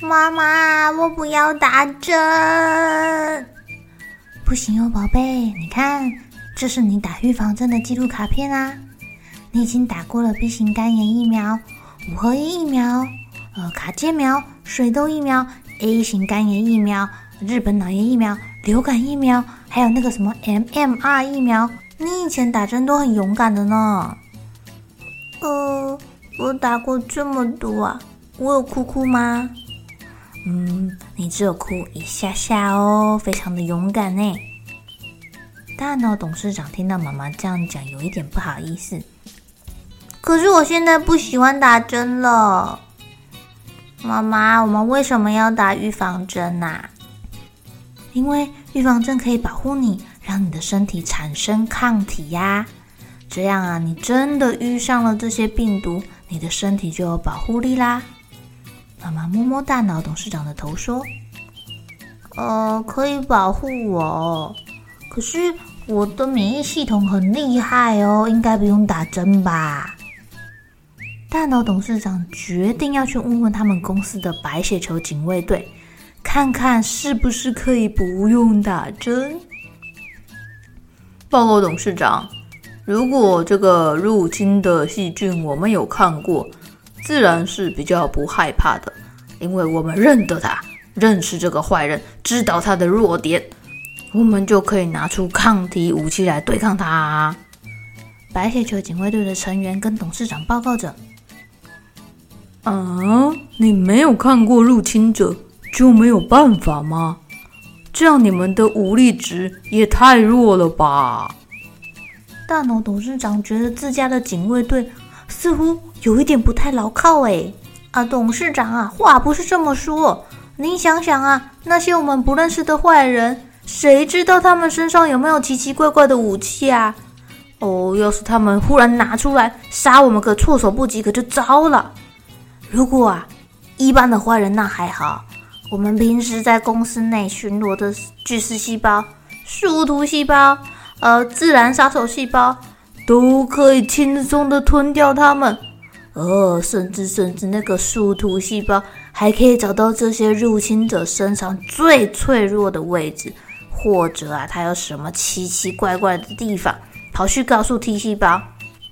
妈妈，我不要打针。不行哦，宝贝，你看，这是你打预防针的记录卡片啊。你已经打过了 B 型肝炎疫苗、五合一疫苗、呃卡介苗、水痘疫苗、A 型肝炎疫苗、日本脑炎疫苗、流感疫苗，还有那个什么 MMR 疫苗。你以前打针都很勇敢的呢。呃，我打过这么多啊，我有哭哭吗？嗯，你只有哭一下下哦，非常的勇敢呢。大脑董事长听到妈妈这样讲，有一点不好意思。可是我现在不喜欢打针了。妈妈，我们为什么要打预防针呢？因为预防针可以保护你，让你的身体产生抗体呀。这样啊，你真的遇上了这些病毒，你的身体就有保护力啦。妈妈摸摸大脑董事长的头说：“呃，可以保护我，可是我的免疫系统很厉害哦，应该不用打针吧？”大脑董事长决定要去问问他们公司的白血球警卫队，看看是不是可以不用打针。报告董事长，如果这个入侵的细菌我们有看过。自然是比较不害怕的，因为我们认得他，认识这个坏人，知道他的弱点，我们就可以拿出抗体武器来对抗他。白血球警卫队的成员跟董事长报告着：“啊，你没有看过入侵者，就没有办法吗？这样你们的武力值也太弱了吧？”大脑董事长觉得自家的警卫队似乎。有一点不太牢靠哎，啊，董事长啊，话不是这么说。您想想啊，那些我们不认识的坏人，谁知道他们身上有没有奇奇怪怪的武器啊？哦，要是他们忽然拿出来杀我们个措手不及，可就糟了。如果啊，一般的坏人那还好，我们平时在公司内巡逻的巨噬细胞、树突细胞、呃，自然杀手细胞，都可以轻松的吞掉它们。哦，甚至甚至那个树突细胞还可以找到这些入侵者身上最脆弱的位置，或者啊，它有什么奇奇怪怪的地方，跑去告诉 T 细胞，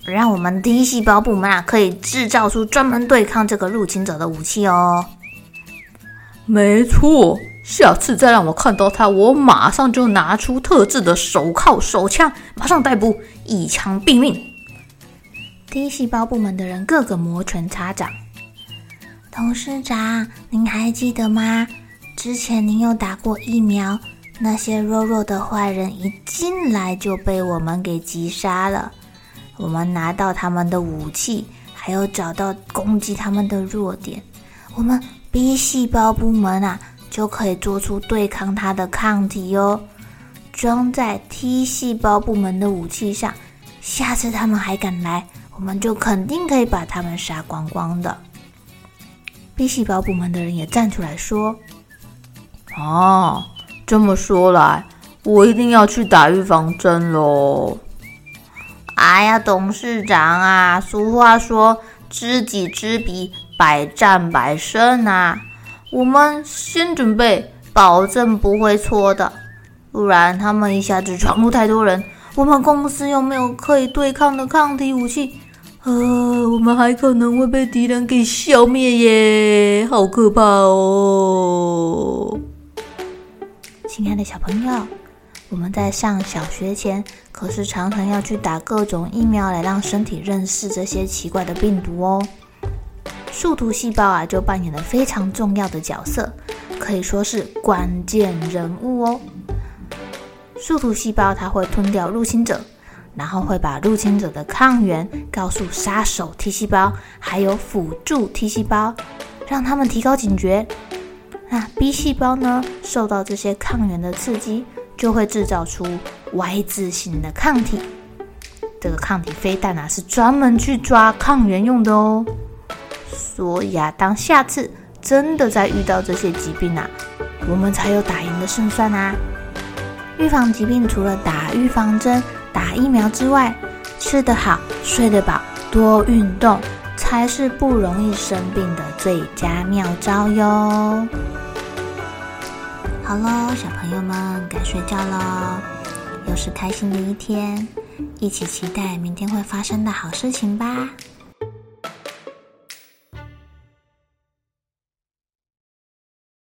让我们 T 细胞部门啊可以制造出专门对抗这个入侵者的武器哦。没错，下次再让我看到他，我马上就拿出特制的手铐、手枪，马上逮捕，一枪毙命。T 细胞部门的人个个摩拳擦掌。董事长，您还记得吗？之前您有打过疫苗，那些弱弱的坏人一进来就被我们给击杀了。我们拿到他们的武器，还有找到攻击他们的弱点，我们 B 细胞部门啊就可以做出对抗他的抗体哟。装在 T 细胞部门的武器上，下次他们还敢来，我们就肯定可以把他们杀光光的。B 细胞部门的人也站出来说：“哦，这么说来，我一定要去打预防针喽。”哎呀，董事长啊，俗话说“知己知彼，百战百胜”啊，我们先准备，保证不会错的。不然他们一下子闯入太多人，我们公司又没有可以对抗的抗体武器。呃，我们还可能会被敌人给消灭耶，好可怕哦！亲爱的小朋友，我们在上小学前可是常常要去打各种疫苗来让身体认识这些奇怪的病毒哦。树突细胞啊，就扮演了非常重要的角色，可以说是关键人物哦。树突细胞它会吞掉入侵者，然后会把入侵者的抗原告诉杀手 T 细胞，还有辅助 T 细胞，让他们提高警觉。那 B 细胞呢，受到这些抗原的刺激，就会制造出 Y 字形的抗体。这个抗体飞弹啊，是专门去抓抗原用的哦。所以啊，当下次真的再遇到这些疾病啊，我们才有打赢的胜算啊！预防疾病除了打预防针、打疫苗之外，吃得好、睡得饱、多运动，才是不容易生病的最佳妙招哟。好喽，小朋友们该睡觉喽，又是开心的一天，一起期待明天会发生的好事情吧。